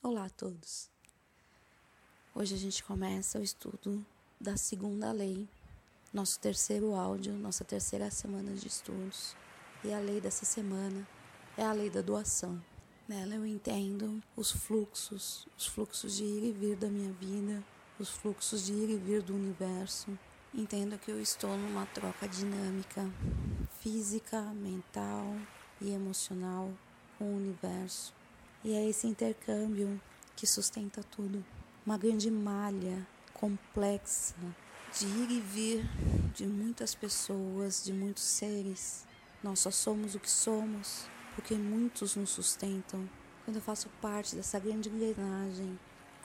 Olá a todos. Hoje a gente começa o estudo da segunda lei, nosso terceiro áudio, nossa terceira semana de estudos. E a lei dessa semana é a lei da doação. Nela eu entendo os fluxos, os fluxos de ir e vir da minha vida, os fluxos de ir e vir do universo. Entendo que eu estou numa troca dinâmica física, mental e emocional com o universo. E é esse intercâmbio que sustenta tudo. Uma grande malha complexa de ir e vir de muitas pessoas, de muitos seres. Nós só somos o que somos porque muitos nos sustentam. Quando eu faço parte dessa grande engrenagem,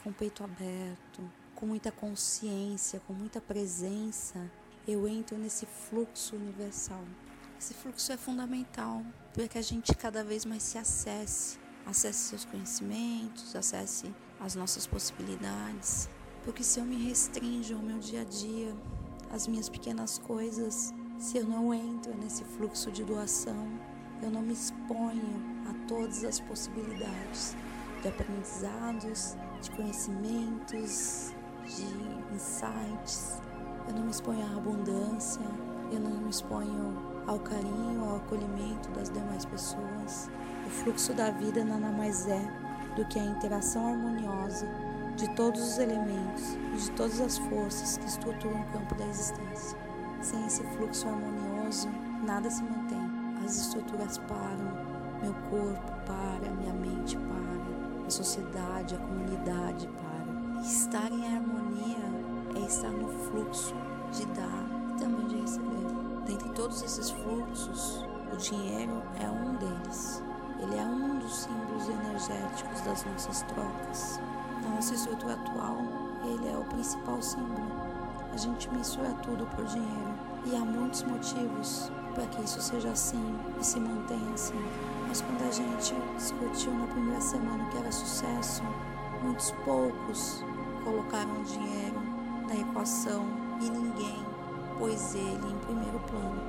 com o peito aberto, com muita consciência, com muita presença, eu entro nesse fluxo universal. Esse fluxo é fundamental para que a gente cada vez mais se acesse, acesse seus conhecimentos, acesse as nossas possibilidades. Porque se eu me restringo ao meu dia a dia, às minhas pequenas coisas, se eu não entro nesse fluxo de doação, eu não me exponho a todas as possibilidades de aprendizados, de conhecimentos, de insights. Eu não me exponho à abundância, eu não me exponho ao carinho, ao acolhimento das demais pessoas. O fluxo da vida nada mais é do que a interação harmoniosa de todos os elementos e de todas as forças que estruturam o campo da existência. Sem esse fluxo harmonioso, nada se mantém as estruturas param, meu corpo para, minha mente para, a sociedade, a comunidade para. Estar em harmonia é estar no fluxo de dar e também de receber. Dentre todos esses fluxos, o dinheiro é um deles. Ele é um dos símbolos energéticos das nossas trocas. Na nossa atual, ele é o principal símbolo. A gente mistura tudo por dinheiro e há muitos motivos para que isso seja assim e se mantenha assim. Mas quando a gente discutiu na primeira semana o que era sucesso, muitos poucos colocaram dinheiro na equação e ninguém pôs ele em primeiro plano.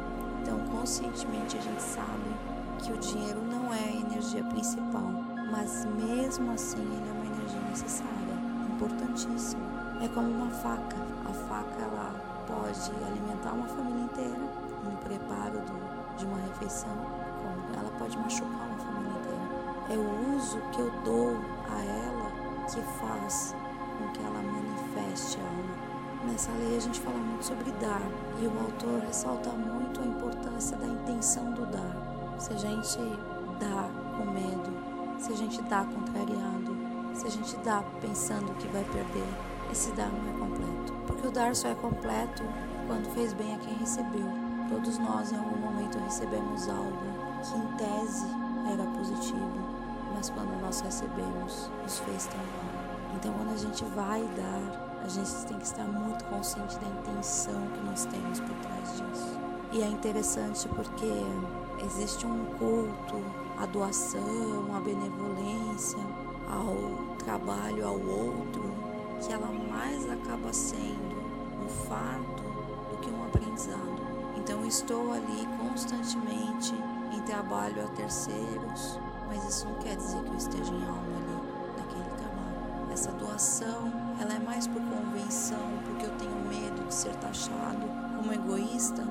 Então, conscientemente, a gente sabe que o dinheiro não é a energia principal, mas mesmo assim ele é uma energia necessária, importantíssima. É como uma faca. A faca ela pode alimentar uma família inteira no preparo do, de uma refeição, como ela pode machucar uma família inteira. É o uso que eu dou a ela que faz com que ela manifeste a alma. Nessa lei a gente fala muito sobre dar e o autor ressalta muito a importância da intenção do dar. Se a gente dá com medo, se a gente dá contrariado, se a gente dá pensando que vai perder, esse dar não é completo. Porque o dar só é completo quando fez bem a quem recebeu. Todos nós em algum momento recebemos algo que em tese era positivo, mas quando nós recebemos, nos fez tão mal. Então quando a gente vai dar, a gente tem que estar muito consciente da intenção que nós temos por trás disso. E é interessante porque existe um culto à doação, à benevolência, ao trabalho ao outro, que ela mais acaba sendo um fardo do que um aprendizado. Então estou ali constantemente em trabalho a terceiros, mas isso não quer dizer que eu esteja em alma ali naquele trabalho. Essa doação, ela é mais por convenção, porque eu tenho medo de ser taxado como egoísta,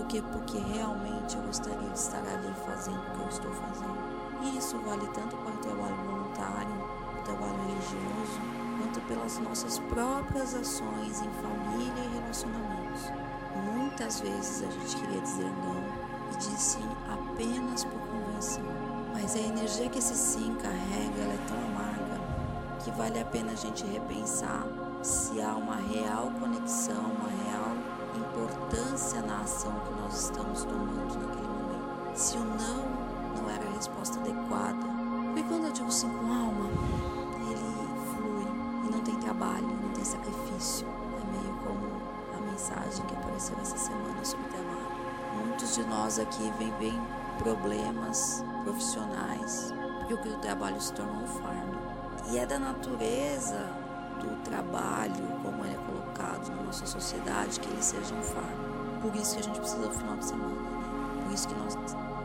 do que porque realmente eu gostaria de estar ali fazendo o que eu estou fazendo. E isso vale tanto para o trabalho voluntário, o trabalho religioso, quanto pelas nossas próprias ações em família e relacionamentos. Muitas vezes a gente queria dizer não e disse sim apenas por convenção. Mas a energia que esse sim carrega é tão amarga que vale a pena a gente repensar se há uma real conexão, uma real importância na ação que nós estamos tomando naquele momento. Se o não não era a resposta adequada. E quando eu digo sim com alma, ele flui e não tem trabalho, não tem sacrifício mensagem que apareceu essa semana sobre trabalho. Muitos de nós aqui vivem problemas profissionais porque o trabalho se tornou um fardo. E é da natureza do trabalho, como ele é colocado na nossa sociedade, que ele seja um fardo. Por isso que a gente precisa do final de semana, né? Por isso que nós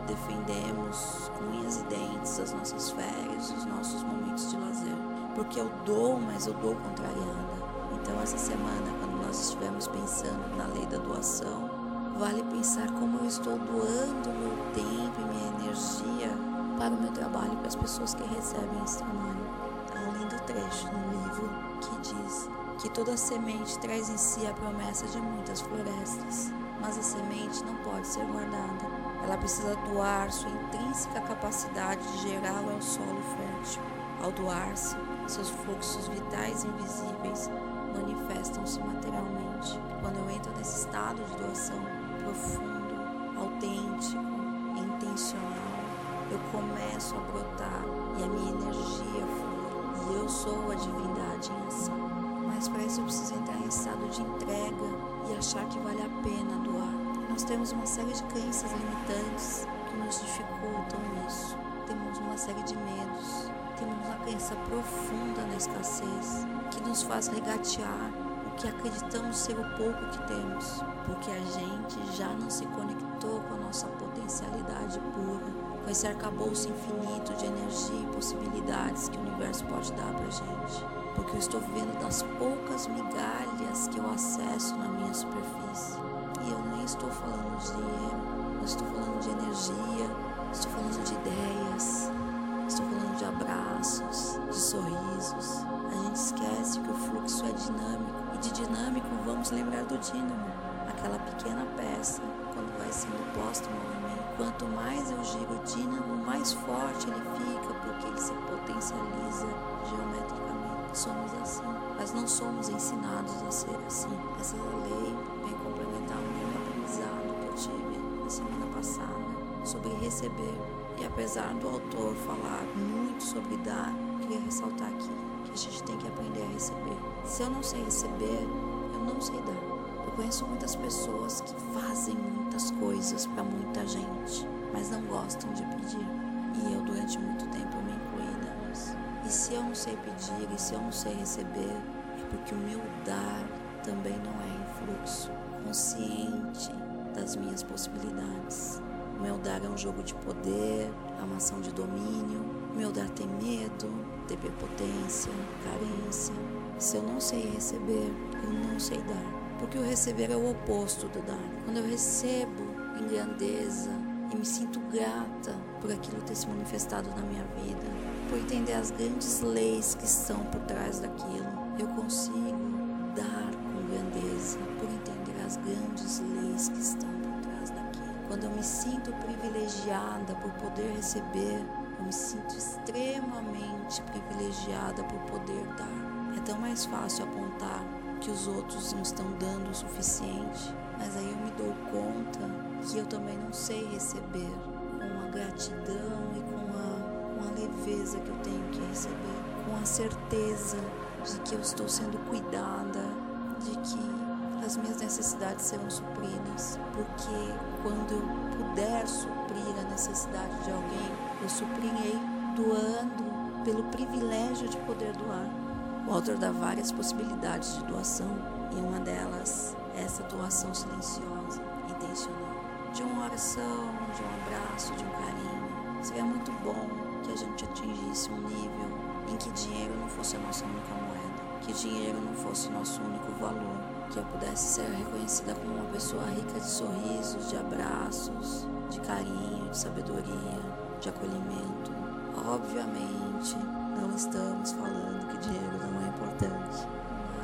defendemos com unhas e dentes as nossas férias, os nossos momentos de lazer. porque eu dou, mas eu dou contrariando. Então, essa semana, quando nós estivermos pensando na lei da doação, vale pensar como eu estou doando meu tempo e minha energia para o meu trabalho e para as pessoas que recebem esse trabalho. Trecho no livro que diz que toda semente traz em si a promessa de muitas florestas, mas a semente não pode ser guardada. Ela precisa doar sua intrínseca capacidade de gerá-la ao solo fértil. Ao doar-se, seus fluxos vitais invisíveis manifestam-se materialmente. Quando eu entro nesse estado de doação profundo, autêntico, intencional, eu começo a brotar e a minha energia flui. E eu sou a divindade em ação. Mas para isso eu preciso entrar em estado de entrega e achar que vale a pena doar. nós temos uma série de crenças limitantes que nos dificultam isso. Temos uma série de medos, temos uma crença profunda na escassez que nos faz regatear o que acreditamos ser o pouco que temos, porque a gente já não se conectou com a nossa potencialidade pura, com esse arcabouço infinito de energia e possibilidades que o universo pode dar pra gente. Porque eu estou vivendo das poucas migalhas que eu acesso na minha superfície. E eu nem estou falando de eu estou falando de energia, estou falando de ideias, Estou falando de abraços, de sorrisos. A gente esquece que o fluxo é dinâmico. E de dinâmico vamos lembrar do dínamo, aquela pequena peça, quando vai sendo posto em movimento. Quanto mais eu giro o dínamo, mais forte ele fica, porque ele se potencializa geometricamente. Somos assim, mas não somos ensinados a ser assim. Essa lei vem complementar um aprendizado que eu tive na semana passada sobre receber e apesar do autor falar muito sobre dar, queria ressaltar aqui que a gente tem que aprender a receber. Se eu não sei receber, eu não sei dar. Eu conheço muitas pessoas que fazem muitas coisas para muita gente, mas não gostam de pedir. E eu, durante muito tempo, me incluí nisso. E se eu não sei pedir e se eu não sei receber, é porque o meu dar também não é influxo, consciente das minhas possibilidades. O meu dar é um jogo de poder, é uma ação de domínio. O meu dar tem medo, tem prepotência, carência. Se eu não sei receber, eu não sei dar. Porque o receber é o oposto do dar. Quando eu recebo em grandeza e me sinto grata por aquilo ter se manifestado na minha vida, por entender as grandes leis que estão por trás daquilo, eu consigo dar com grandeza, por entender as grandes leis que estão quando eu me sinto privilegiada por poder receber, eu me sinto extremamente privilegiada por poder dar. É tão mais fácil apontar que os outros não estão dando o suficiente, mas aí eu me dou conta que eu também não sei receber com a gratidão e com a, com a leveza que eu tenho que receber, com a certeza de que eu estou sendo cuidada, de que as minhas necessidades serão supridas, porque quando eu puder suprir a necessidade de alguém, eu suprirei doando pelo privilégio de poder doar. O autor dá várias possibilidades de doação e uma delas é essa doação silenciosa, intencional, de uma oração, de um abraço, de um carinho. Seria muito bom que a gente atingisse um nível em que dinheiro não fosse a nossa única moeda, que dinheiro não fosse nosso único valor, que eu pudesse ser reconhecida como uma pessoa rica de sorrisos, de abraços, de carinho, de sabedoria, de acolhimento. Obviamente, não estamos falando que dinheiro não é importante,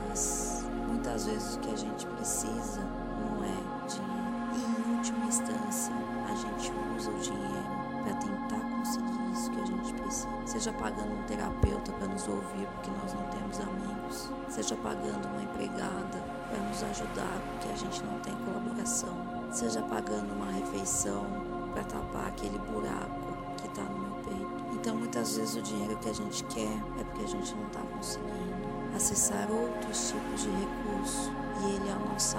mas muitas vezes o que a gente precisa não é dinheiro. E em última instância, a gente usa o dinheiro para tentar conseguir isso que a gente precisa. Seja pagando um terapeuta para nos ouvir porque nós não temos amigos, seja pagando uma empregada para nos ajudar, porque a gente não tem colaboração. Seja pagando uma refeição para tapar aquele buraco muitas vezes, o dinheiro que a gente quer é porque a gente não está conseguindo acessar outros tipos de recurso e ele é a nossa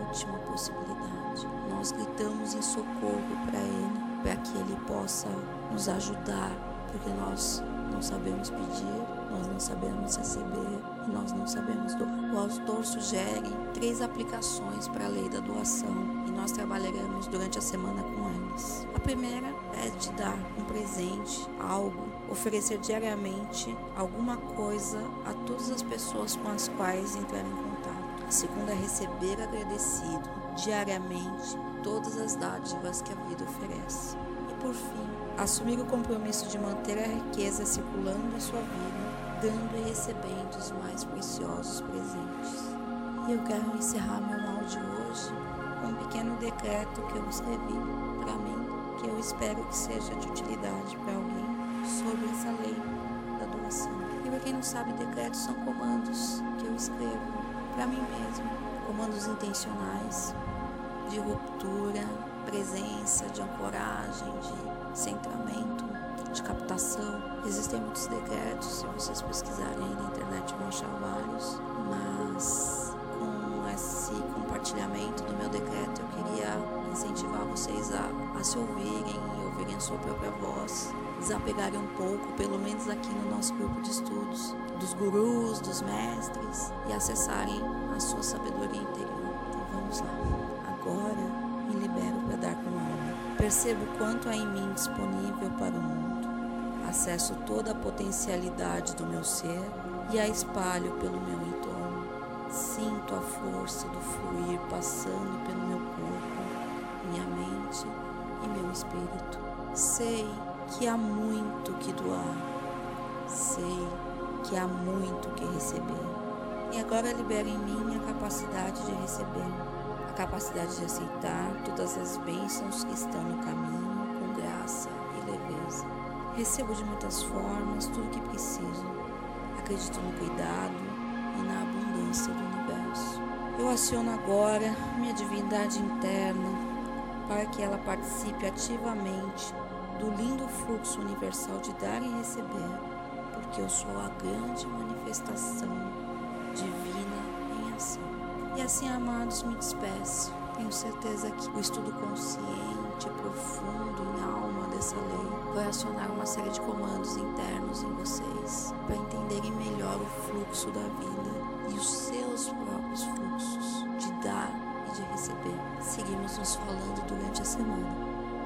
última possibilidade. Nós gritamos em socorro para ele, para que ele possa nos ajudar, porque nós não sabemos pedir, nós não sabemos receber e nós não sabemos doar. O autor sugere três aplicações para a lei da doação e nós trabalharemos durante a semana com A primeira é de dar um presente, algo oferecer diariamente alguma coisa a todas as pessoas com as quais entrar em contato. A segunda é receber agradecido diariamente todas as dádivas que a vida oferece. E por fim, assumir o compromisso de manter a riqueza circulando em sua vida, dando e recebendo os mais preciosos presentes. E eu quero encerrar meu áudio hoje com um pequeno decreto que eu escrevi mim, que eu espero que seja de utilidade para alguém sobre essa lei da doação. E para quem não sabe, decretos são comandos que eu escrevo para mim mesmo, comandos intencionais de ruptura, presença, de ancoragem, de centramento, de captação. Existem muitos decretos, se vocês pesquisarem aí na internet vão achar vários, mas com esse compartilhamento do meu decreto incentivar vocês a, a se ouvirem e ouvirem a sua própria voz, desapegarem um pouco, pelo menos aqui no nosso grupo de estudos, dos gurus, dos mestres e acessarem a sua sabedoria interior. Então vamos lá. Agora me libero para dar com alma. Percebo quanto há em mim disponível para o mundo. Acesso toda a potencialidade do meu ser e a espalho pelo meu entorno. Sinto a força do fluir passando pelo meu corpo, minha mente e meu espírito. Sei que há muito que doar. Sei que há muito que receber. E agora libero em mim a capacidade de receber, a capacidade de aceitar todas as bênçãos que estão no caminho com graça e leveza. Recebo de muitas formas tudo o que preciso. Acredito no cuidado e na abundância do universo. Eu aciono agora minha divindade interna para que ela participe ativamente do lindo fluxo universal de dar e receber, porque eu sou a grande manifestação divina em ação. E assim, amados, me despeço. Tenho certeza que o estudo consciente, profundo, em alma dessa lei vai acionar uma série de comandos internos em vocês para entenderem melhor o fluxo da vida e os seus próprios fluxos receber. Seguimos nos falando durante a semana.